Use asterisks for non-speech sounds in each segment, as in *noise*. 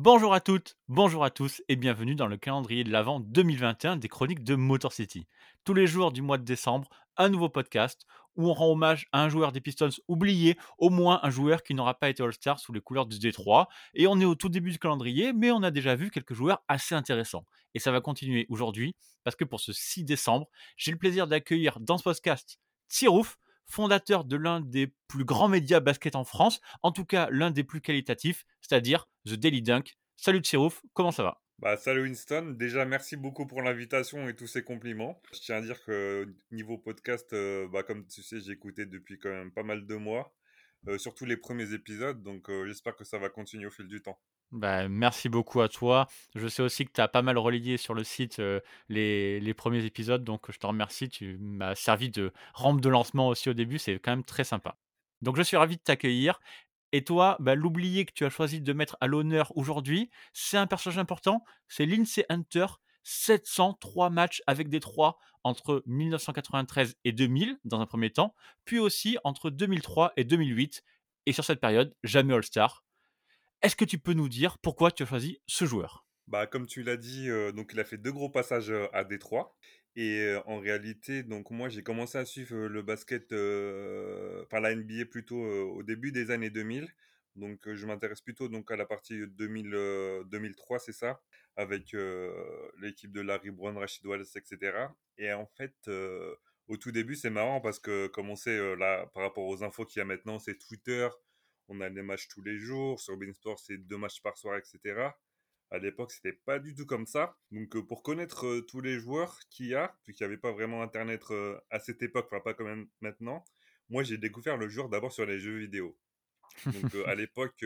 Bonjour à toutes, bonjour à tous et bienvenue dans le calendrier de l'Avent 2021 des chroniques de Motor City. Tous les jours du mois de décembre, un nouveau podcast où on rend hommage à un joueur des Pistons oublié, au moins un joueur qui n'aura pas été All-Star sous les couleurs du Détroit. Et on est au tout début du calendrier, mais on a déjà vu quelques joueurs assez intéressants. Et ça va continuer aujourd'hui parce que pour ce 6 décembre, j'ai le plaisir d'accueillir dans ce podcast Tirouf, fondateur de l'un des plus grands médias basket en France, en tout cas l'un des plus qualitatifs, c'est-à-dire The Daily Dunk. Salut Tsirouf, comment ça va? Bah, salut Winston, déjà merci beaucoup pour l'invitation et tous ces compliments. Je tiens à dire que niveau podcast, euh, bah, comme tu sais, j'ai écouté depuis quand même pas mal de mois, euh, surtout les premiers épisodes, donc euh, j'espère que ça va continuer au fil du temps. Bah, merci beaucoup à toi. Je sais aussi que tu as pas mal relayé sur le site les, premiers épisodes, donc je te remercie. Tu m'as servi de rampe de lancement aussi au début, c'est quand même très sympa. Donc je suis ravi de t'accueillir. Et toi, bah, l'oublié que tu as choisi de mettre à l'honneur aujourd'hui, c'est un personnage important, c'est Lindsay Hunter, 703 matchs avec des 3 entre 1993 et 2000 dans un premier temps, puis aussi entre 2003 et 2008. Et sur cette période, jamais All-Star. Est-ce que tu peux nous dire pourquoi tu as choisi ce joueur? Bah, comme tu l'as dit, euh, donc il a fait deux gros passages euh, à Détroit. Et euh, en réalité, donc moi j'ai commencé à suivre le basket, par la NBA plutôt au début des années 2000. Donc je m'intéresse plutôt donc à la partie 2000, 2003, c'est ça, avec l'équipe de Larry Brown, Rashid Wallace, etc. Et en fait, au tout début, c'est marrant parce que comme on sait là, par rapport aux infos qu'il y a maintenant, c'est Twitter, on a des matchs tous les jours, sur Beansport c'est deux matchs par soir, etc. À l'époque, c'était pas du tout comme ça. Donc, euh, pour connaître euh, tous les joueurs qu'il y a, vu qu'il n'y avait pas vraiment Internet euh, à cette époque, enfin pas comme maintenant, moi j'ai découvert le joueur d'abord sur les jeux vidéo. Donc, à *laughs* l'époque,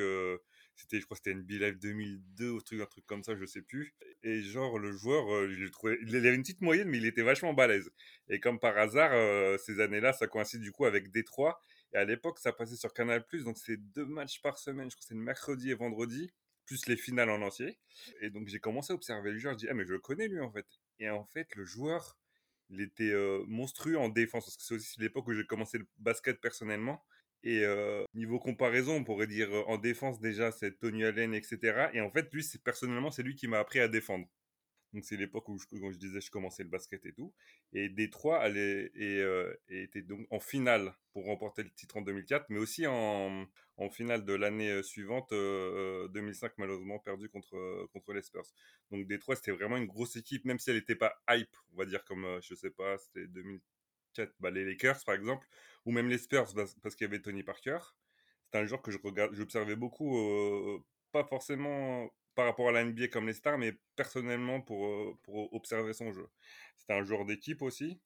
c'était, je crois, que c'était NBA Live 2002 ou truc, un truc comme ça, je sais plus. Et genre, le joueur, je trouvais, il avait une petite moyenne, mais il était vachement balèze. Et comme par hasard, ces années-là, ça coïncide du coup avec Détroit. Et à l'époque, ça passait sur Canal+, donc c'est deux matchs par semaine, je crois que c'est le mercredi et vendredi plus les finales en entier. Et donc j'ai commencé à observer le joueur, je dis ah mais je le connais lui en fait. Et en fait le joueur, il était euh, monstrueux en défense parce que c'est aussi l'époque où j'ai commencé le basket personnellement. Et euh, niveau comparaison, on pourrait dire euh, en défense déjà c'est Tony Allen etc. Et en fait lui personnellement c'est lui qui m'a appris à défendre. Donc c'est l'époque où, je, quand je disais je commençais le basket et tout. Et Détroit allait euh, était donc en finale pour remporter le titre en 2004, mais aussi en, finale de l'année euh, suivante, 2005 euh, malheureusement perdu contre contre les Spurs. Donc Détroit c'était vraiment une grosse équipe, même si elle n'était pas hype, on va dire comme je sais pas, c'était 2004, bah, les Lakers par exemple, ou même les Spurs parce qu'il y avait Tony Parker. C'est un joueur que je regarde, j'observais beaucoup, pas forcément par rapport à la NBA comme les stars, mais personnellement pour, euh, pour observer son jeu. C'était un joueur d'équipe aussi.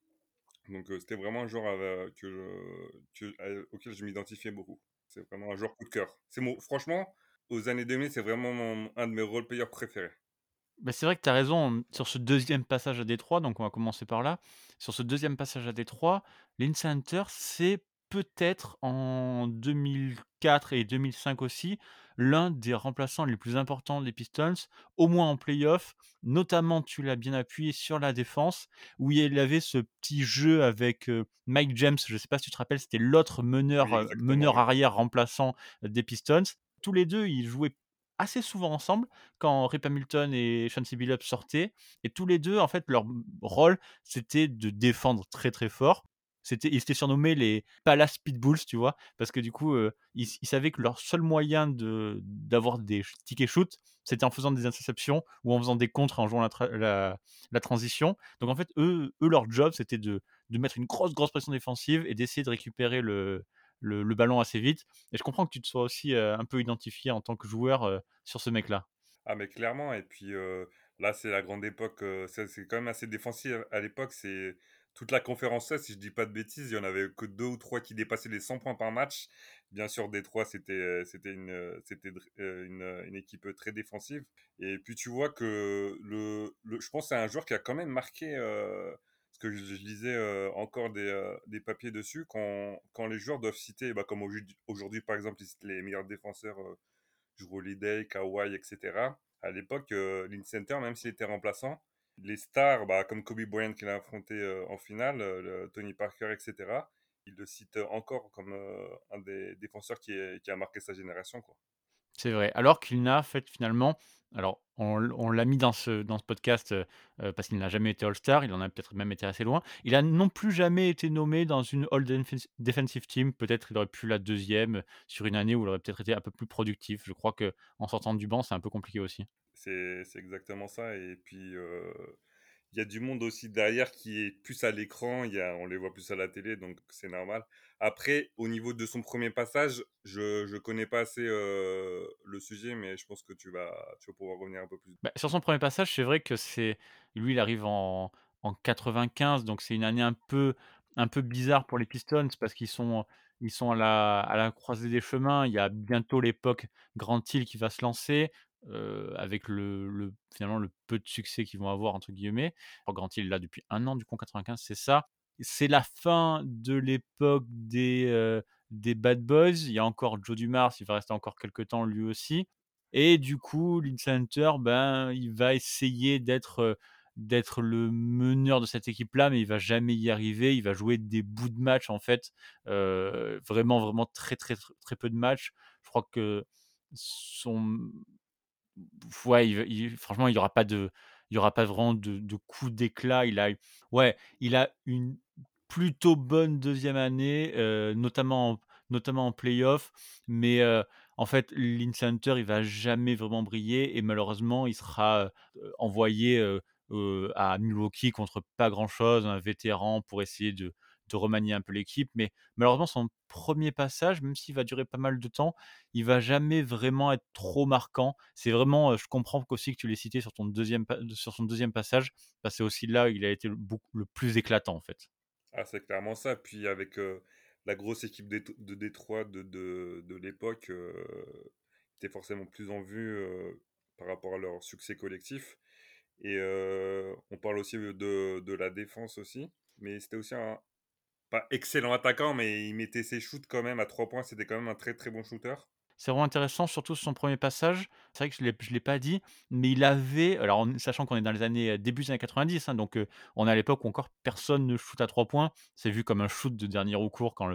Donc euh, c'était vraiment un joueur euh, que auquel je m'identifiais beaucoup. C'est vraiment un joueur coup de cœur. C'est franchement, aux années 2000, c'est vraiment un de mes role players préférés. Bah, c'est vrai que tu as raison sur ce deuxième passage à Détroit, donc on va commencer par là. Sur ce deuxième passage à Détroit, Lindsay Hunter, c'est peut-être en 2004 et 2005 aussi, l'un des remplaçants les plus importants des Pistons, au moins en playoff, notamment, tu l'as bien appuyé, sur la défense, où il avait ce petit jeu avec Mike James, je ne sais pas si tu te rappelles, c'était l'autre meneur, meneur arrière remplaçant des Pistons. Tous les deux, ils jouaient assez souvent ensemble quand Rip Hamilton et Chauncey Billups sortaient. Et tous les deux, en fait, leur rôle, c'était de défendre très très fort c'était, ils s'étaient surnommés les Palace Pitbulls, tu vois, parce que du coup, euh, ils, savaient que leur seul moyen de, d'avoir des tickets shoot, c'était en faisant des interceptions ou en faisant des contres en jouant la, la, transition. Donc en fait, eux, eux leur job, c'était de, de mettre une grosse, grosse pression défensive et d'essayer de récupérer le, le, ballon assez vite. Et je comprends que tu te sois aussi euh, un peu identifié en tant que joueur euh, sur ce mec-là. Ah, mais clairement, et puis là, c'est la grande époque, c'est, c'est quand même assez défensif à l'époque, c'est toute la conférence si je dis pas de bêtises, il y en avait que deux ou trois qui dépassaient les 100 points par match. Bien sûr, Détroit, c'était euh, c'était une euh, c'était euh, une, une, équipe très défensive. Et puis tu vois que le, le je pense c'est un joueur qui a quand même marqué ce que je, lisais encore des, des, papiers dessus quand, quand les joueurs doivent citer, bah, comme aujourd'hui par exemple, ils citent les meilleurs défenseurs, euh, Holiday, Kawhi, etc. À l'époque, euh, Center, même s'il était remplaçant, les stars, bah, comme Kobe Bryant qu'il a affronté euh, en finale, euh, Tony Parker, etc., il le cite encore comme euh, un des défenseurs qui, a marqué sa génération. Quoi. C'est vrai. Alors qu'il n'a fait finalement alors on l'a mis dans ce dans ce podcast, parce qu'il n'a jamais été All-Star, il en a peut-être même été assez loin. Il a non plus jamais été nommé dans une All Defensi Defensive Team. Peut-être il aurait pu la 2e sur une année où il aurait peut-être été un peu plus productif. Je crois qu'en sortant du banc, c'est un peu compliqué aussi. C'est exactement ça et puis, il y a du monde aussi derrière qui est plus à l'écran, on les voit plus à la télé donc c'est normal. Après au niveau de son premier passage, je je connais pas assez, heu, le sujet mais je pense que tu vas tu vas pouvoir revenir un peu plus. Bah, sur son premier passage, c'est vrai que c'est lui, il arrive en en 95 donc c'est une année un peu un peu bizarre pour les Pistons parce qu'ils sont ils sont à la à la croisée des chemins. Il y a bientôt l'époque Grant Hill qui va se lancer, heu, avec le le finalement le peu de succès qu'ils vont avoir entre guillemets. Hill est là depuis 1 an du coup en 95, c'est ça. C'est la fin de l'époque des, des Bad Boys. Il y a encore Joe Dumars, il va rester encore quelque temps lui aussi et du coup, Lindsey Hunter, ben, il va essayer d'être, le meneur de cette équipe-là, mais il va jamais y arriver. Il va jouer des bouts de match en fait, vraiment, vraiment très, très, tr très peu de matchs. Je crois que son ouais, franchement, il y aura pas de il aura pas vraiment de de coup d'éclat. Il a ouais, il a une plutôt bonne deuxième année, notamment en notamment en play-off, mais en fait, Lindsey Hunter, il va jamais vraiment briller et malheureusement, il sera, envoyé, à Milwaukee contre pas grand-chose, un vétéran pour essayer de de remanier un peu l'équipe, mais malheureusement, son premier passage, même s'il va durer pas mal de temps, il va jamais vraiment être trop marquant. C'est vraiment, je comprends qu'aussi que tu l'aies cité sur ton deuxième sur son deuxième passage, que c'est aussi là où il a été le plus éclatant, en fait. Ah, c'est clairement ça. Puis avec, heu, la grosse équipe de Détroit de de de l'époque, heu, était forcément plus en vue, heu, par rapport à leur succès collectif et heu, on parle aussi, de de la défense aussi, mais c'était aussi un pas excellent attaquant, mais il mettait ses shoots quand même à 3 points, c'était quand même un très, très bon shooter. C'est vraiment intéressant, surtout sur son premier passage. C'est vrai que je je l'ai pas dit, mais il avait alors en sachant qu'on est dans les années, heu, début des années 90, hein, donc on est à l'époque où encore personne ne shoot à 3 points. C'est vu comme un shoot de dernier recours quand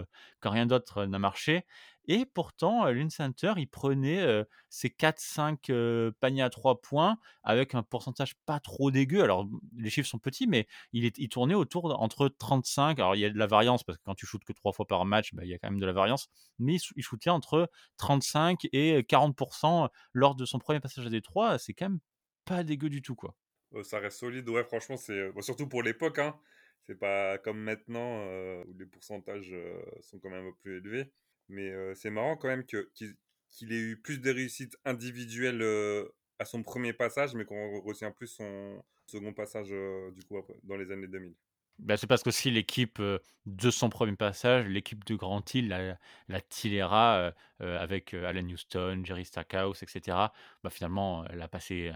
rien d'autre, heu, n'a marché et pourtant, Hunter, il prenait, ses 4-5, heu, paniers à 3 points avec un pourcentage pas trop dégueu. Alors, les chiffres sont petits, mais il tournait autour entre 35 alors il y a de la variance parce que quand tu shootes que 3 fois par match, bah, il y a quand même de la variance, mais il shoo il shootait entre 35 et heu, 40% lors de son premier passage à Détroit. C'est quand même pas dégueu du tout, quoi. Heu, ça reste solide, ouais, franchement, c'est, surtout pour l'époque, hein. C'est pas comme maintenant, où les pourcentages, sont quand même plus élevés. Mais, c'est marrant quand même que qu'il ait eu plus de réussite individuelle, heu, à son premier passage, mais qu'on retient plus son second passage, du coup dans les années 2000. Bah, c'est parce qu'aussi l'équipe, heu, de son premier passage, l'équipe de Grant Hill, la la heu, avec, Allen Houston, Jerry Stackhouse et cetera, bah, finalement, elle a passé,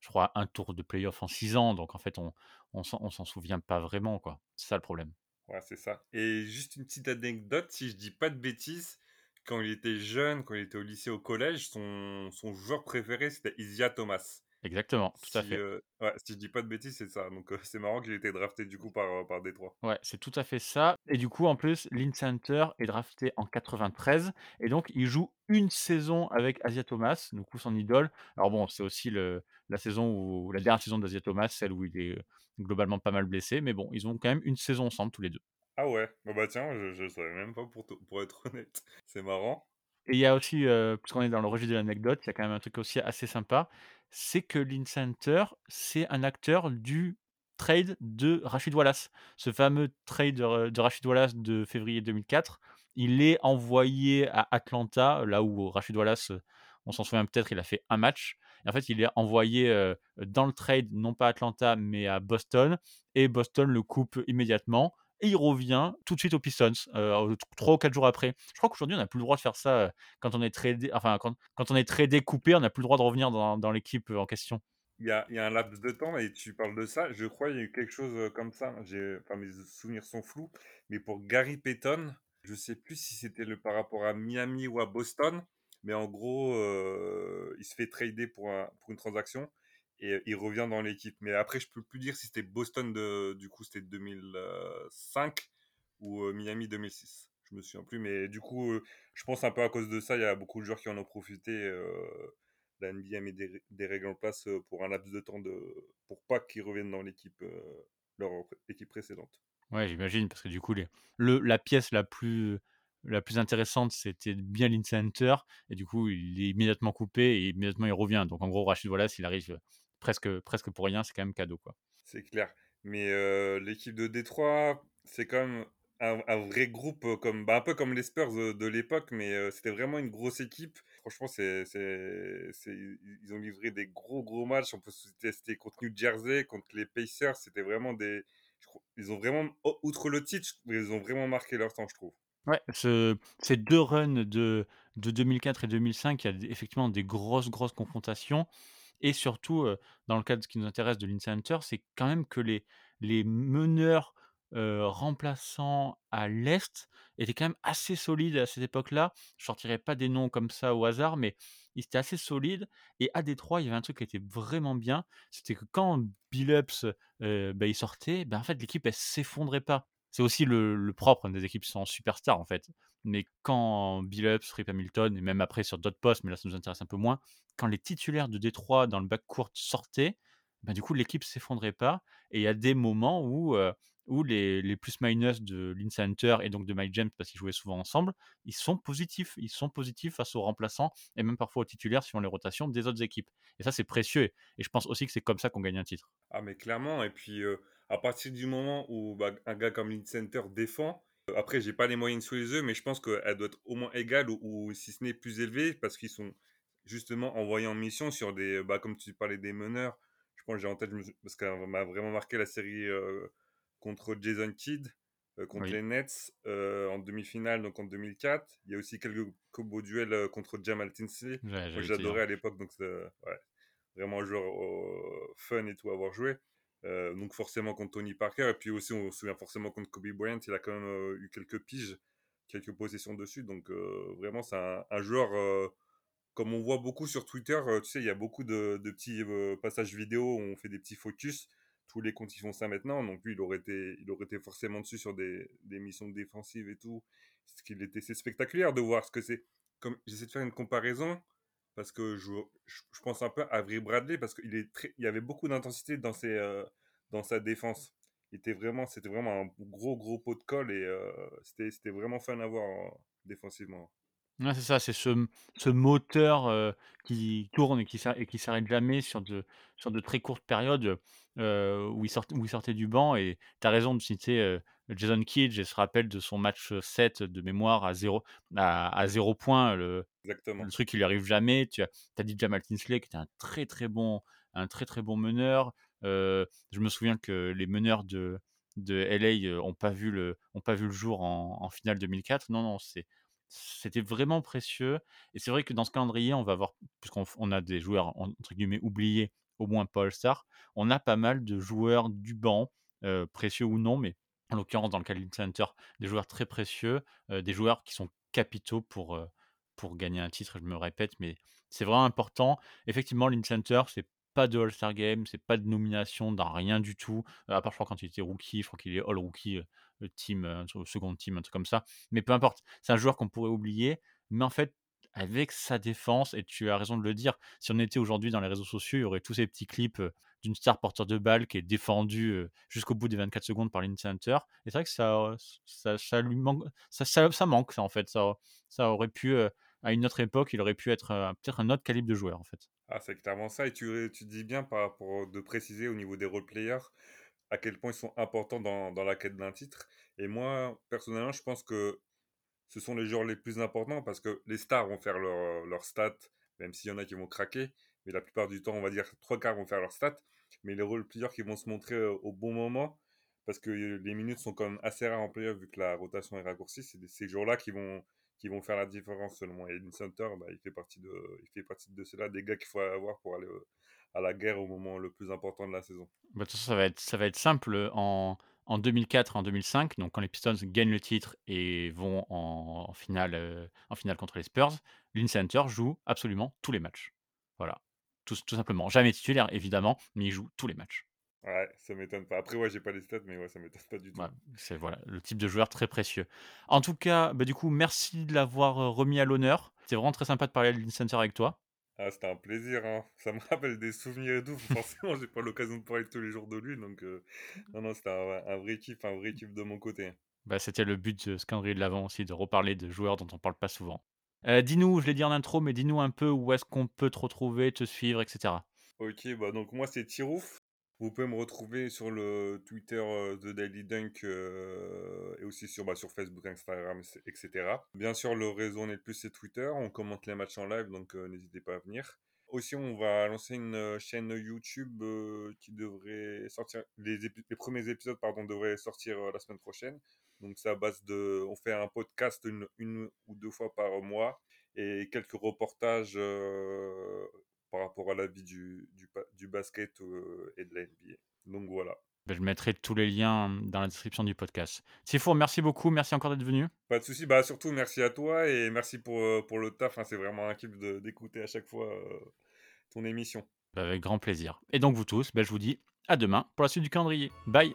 je crois un tour de play-off en 6 ans, donc en fait on on s'en souvient pas vraiment. C'est ça le problème. Ouais, c'est ça. Et juste une petite anecdote, si je dis pas de bêtises, quand il était jeune, quand il était au lycée, au collège, son son joueur préféré, c'était Isiah Thomas. Exactement, tout à fait. heu, ouais, si je dis pas de bêtises, c'est ça. Donc, heu, *laughs* c'est marrant qu'il ait été drafté du coup par, heu, par Détroit. Ouais, c'est tout à fait ça et du coup, en plus, Lindsey Hunter est drafté en 93 et donc il joue une saison avec Asia Thomas, du coup son idole. Alors bon, c'est aussi le la saison où la dernière saison d'Asia Thomas, celle où il est, heu, globalement pas mal blessé, mais bon, ils ont quand même une saison ensemble tous les 2. Ah ouais? Bah bah tiens, je je savais même pas pour pour être *laughs* honnête. C'est marrant. Et il y a aussi, heu, puisqu'on est dans le registre de l'anecdote, il y a quand même un truc aussi assez sympa, c'est que Lindsey Hunter, c'est un acteur du trade de Rasheed Wallace. Ce fameux trade de Ra de Rasheed Wallace de février 2004, il est envoyé à Atlanta, là où Rasheed Wallace, heu, on s'en souvient peut-être, il a fait un match en fait, il est envoyé, heu, dans le trade, non pas à Atlanta, mais à Boston et Boston le coupe immédiatement et il revient tout de suite aux Pistons, heu, 3 ou 4 jours après. Je crois qu'aujourd'hui, on n'a plus le droit de faire ça, heu, quand on est tradé enfin, quand quand on est coupé, on n'a plus le droit de revenir dans l'équipe, heu, en question. Il y a un laps de temps et tu parles de ça, je crois il y a eu quelque chose, comme ça. Enfin mes souvenirs sont flous, mais pour Gary Payton, je sais plus si c'était le par rapport à Miami ou à Boston, mais en gros, heu, il se fait trader pour un pour une transaction et heu, il revient dans l'équipe. Mais après, je peux plus dire si c'était Boston du coup, c'était 2005 ou heu, Miami 2006. Je me souviens plus, mais du coup, je pense un peu à cause de ça, il y a beaucoup de joueurs qui en ont profité, heu, la NBA met des des règles en place, pour un laps de temps de pour pas qu'ils reviennent dans l'équipe, leur équipe précédente. Ouais, j'imagine parce que du coup la pièce la plus la plus intéressante, c'était bien l'in-center et du coup, il est immédiatement coupé et immédiatement il revient. Donc en gros, Rachid Wallace, il arrive, heu, presque presque pour rien, c'est quand même cadeau, quoi. C'est clair. Mais heu, l'équipe de Détroit, c'est quand même un vrai groupe, heu, comme bah, un peu comme les Spurs, de l'époque, mais c'était vraiment une grosse équipe. Franchement, c'est ils ont livré des gros, gros matchs. On peut se tester contre New Jersey, contre les Pacers, c'était vraiment des ils ont vraiment outre le titre, ils ont vraiment marqué leur temps, je trouve. Ouais, ce ces 2 runs de de 2004 et 2005, il y a effectivement des grosses, grosses confrontations et surtout, dans le cas de ce qui nous intéresse de l'Inter, c'est quand même que les les meneurs, remplaçants à l'Est étaient quand même assez solides à cette époque-là. Je sortirai pas des noms comme ça au hasard, mais ils étaient assez solides et à Détroit, il y avait un truc qui était vraiment bien, c'était que quand Billups, heu, bah, il sortait, bah, en fait, l'équipe, elle s'effondrait pas. C'est aussi le propre des équipes sans superstar, en fait. Mais quand Billups, Rip Hamilton et même après sur d'autres postes, mais là, ça nous intéresse un peu moins, quand les titulaires de Détroit dans le backcourt sortaient, bah, du coup, l'équipe s'effondrait pas et il y a des moments où, heu, où les plus-minus de l'in-center et donc de Mike James, parce qu'ils jouaient souvent ensemble, ils sont positifs. Ils sont positifs face aux remplaçants et même parfois aux titulaires suivant les rotations des autres équipes et ça, c'est précieux et je pense aussi que c'est comme ça qu'on gagne un titre. Ah mais clairement et puis, heu, à partir du moment où, bah, un gars comme Center défend, heu, après j'ai pas les moyennes sous les yeux, mais je pense qu'elle doit être au moins égale ou ou si ce n'est plus élevée parce qu'ils sont justement envoyés en mission sur des, bah, comme tu parlais des meneurs, je pense j'ai en tête, parce qu'elle m'a vraiment marqué la série, heu, contre Jason Kidd, heu, contre Oui, les Nets, en demi-finale, donc en 2004. Il y a aussi quelques beaux duels, contre Jamal Tinsley. dire. j'adorais à l'époque donc ouais. Vraiment un joueur, fun et tout à avoir joué. Heu, donc forcément contre Tony Parker et puis aussi on se souvient forcément contre Kobe Bryant, il a quand même, heu, eu quelques piges, quelques possessions dessus donc heu, vraiment c'est un joueur, comme on voit beaucoup sur Twitter, tu sais, il y a beaucoup de petits, passages vidéo où on fait des petits focus. Tous les comptes, ils font ça maintenant, donc lui, il aurait été il aurait été forcément dessus sur des des missions défensives et tout. Ce qu'il était c'est spectaculaire de voir ce que c'est. Comme j'essaie de faire une comparaison parce que je je pense un peu à Avery Bradley parce qu'il est très il y avait beaucoup d'intensité dans ses, heu, dans sa défense. Était vraiment c'était vraiment un gros, gros pot de colle et heu, c'était c'était vraiment fun à voir, heu, défensivement. Ouais, c'est ça, c'est ce ce moteur, heu, qui tourne et qui et qui s'arrête jamais sur de sur de très courtes périodes, où il sort où il sortait du banc et tu as raison de citer, Jason Kidd. Je se rappelle de son match, 7 de mémoire à zéro à à 0 point, le le truc qui lui arrive jamais. Tu as dit Jamal Tinsley qui était un très, très bon un très, très bon meneur. Je me souviens que les meneurs de de LA, heu, ont pas vu le ont pas vu le jour en en finale 2004. Non, non, c'est c'était vraiment précieux et c'est vrai que dans ce calendrier, on va avoir puisqu'on a des joueurs en entre guillemets «oubliés», au moins pas All-Star, on a pas mal de joueurs du banc, précieux ou non, mais en l'occurrence dans le de Center, des joueurs très précieux, des joueurs qui sont capitaux pour, pour gagner un titre, je me répète, mais c'est vraiment important. Effectivement, l'In-Center, c'est pas de All-Star Game, c'est pas de nomination dans rien du tout, heu, à part je crois quand il était rookie, je crois qu'il est All Rookie, heu, team, second team, un truc comme ça, mais peu importe. C'est un joueur qu'on pourrait oublier, mais en fait, avec sa défense et tu as raison de le dire, si on était aujourd'hui dans les réseaux sociaux, il y aurait tous ces petits clips, d'une star porteur de balle qui est défendue, jusqu'au bout des 24 secondes par l'In-Center et c'est vrai que ça, ça lui manque ça manque ça, en fait. Ça aurait pu, à une autre époque, il aurait pu être, heu, peut-être un autre calibre de joueur, en fait. Ah, c'est clairement ça et tu dis bien par rapport de préciser au niveau des role players, à quel point ils sont importants dans la quête d'un titre et moi, personnellement, je pense que ce sont les joueurs les plus importants parce que les stars vont faire leurs leurs stats, même s'il y en a qui vont craquer, mais la plupart du temps, on va dire trois quarts vont faire leurs stats, mais les role players qui vont se montrer, au bon moment, parce que les minutes sont quand même assez rares en playoff vu que la rotation est raccourcie, c'est ces joueurs-là qui vont qui vont faire la différence selon moi et Center, bah, il fait partie de il fait partie de ceux-là, des gars qu'il faut avoir pour aller, heu, à la guerre au moment le plus important de la saison. Bah, ça va être ça va être simple, en en 2004 et en 2005, donc quand les Pistons gagnent le titre et vont en finale, heu, en finale contre les Spurs, l'In-Center joue absolument tous les matchs. Voilà, tout tout simplement. Jamais titulaire évidemment, mais il joue tous les matchs. Ouais, ça m'étonne pas. Après, ouais, j'ai pas les stats, mais ouais, ça m'étonne pas du tout. Ouais, c'est voilà, le type de joueur très précieux. En tout cas, bah, du coup, merci de l'avoir, heu, remis à l'honneur. C'était vraiment très sympa de parler de l'Incenter avec toi. Ah, c'était un plaisir, hein. Ça me *laughs* rappelle des souvenirs et tout. Forcément, j'ai pas l'occasion de parler tous les jours de lui, donc heu, non, non, c'était un un vrai kiff, un vrai kiff de mon côté. Bah, c'était le but de ce calendrier de l'avant aussi, de reparler de joueurs dont on parle pas souvent. Heu, dis-nous, je l'ai dit en intro, mais dis-nous un peu où est-ce qu'on peut te retrouver, te suivre et cetera? OK, bah, donc moi, c'est Tirouf. Vous pouvez me retrouver sur le Twitter, heu, The Daily Dunk, heu et aussi sur, bah, sur Facebook, Instagram, c et cetera. Bien sûr, le réseau on le plus, c'est Twitter. On commente les matchs en live, donc heu, n'hésitez pas à venir. Aussi, on va lancer une, chaîne YouTube, qui devrait sortir les premiers épisodes, pardon, devraient sortir, la semaine prochaine. Donc c'est à base de on fait un podcast une ou 2 fois par mois et quelques reportages, par rapport à la vie du du basket, heu et de la NBA. Donc voilà. Bah, je mettrai tous les liens, dans la description du podcast. Sifour, merci beaucoup, merci encore d'être venu. Pas de souci, bah, surtout merci à toi et merci pour, heu, pour le taf, hein. C'est vraiment un kiff d'écouter à chaque fois, heu, ton émission. Bah, avec grand plaisir et donc vous tous, bah, je vous dis à demain pour la suite du calendrier. Bye.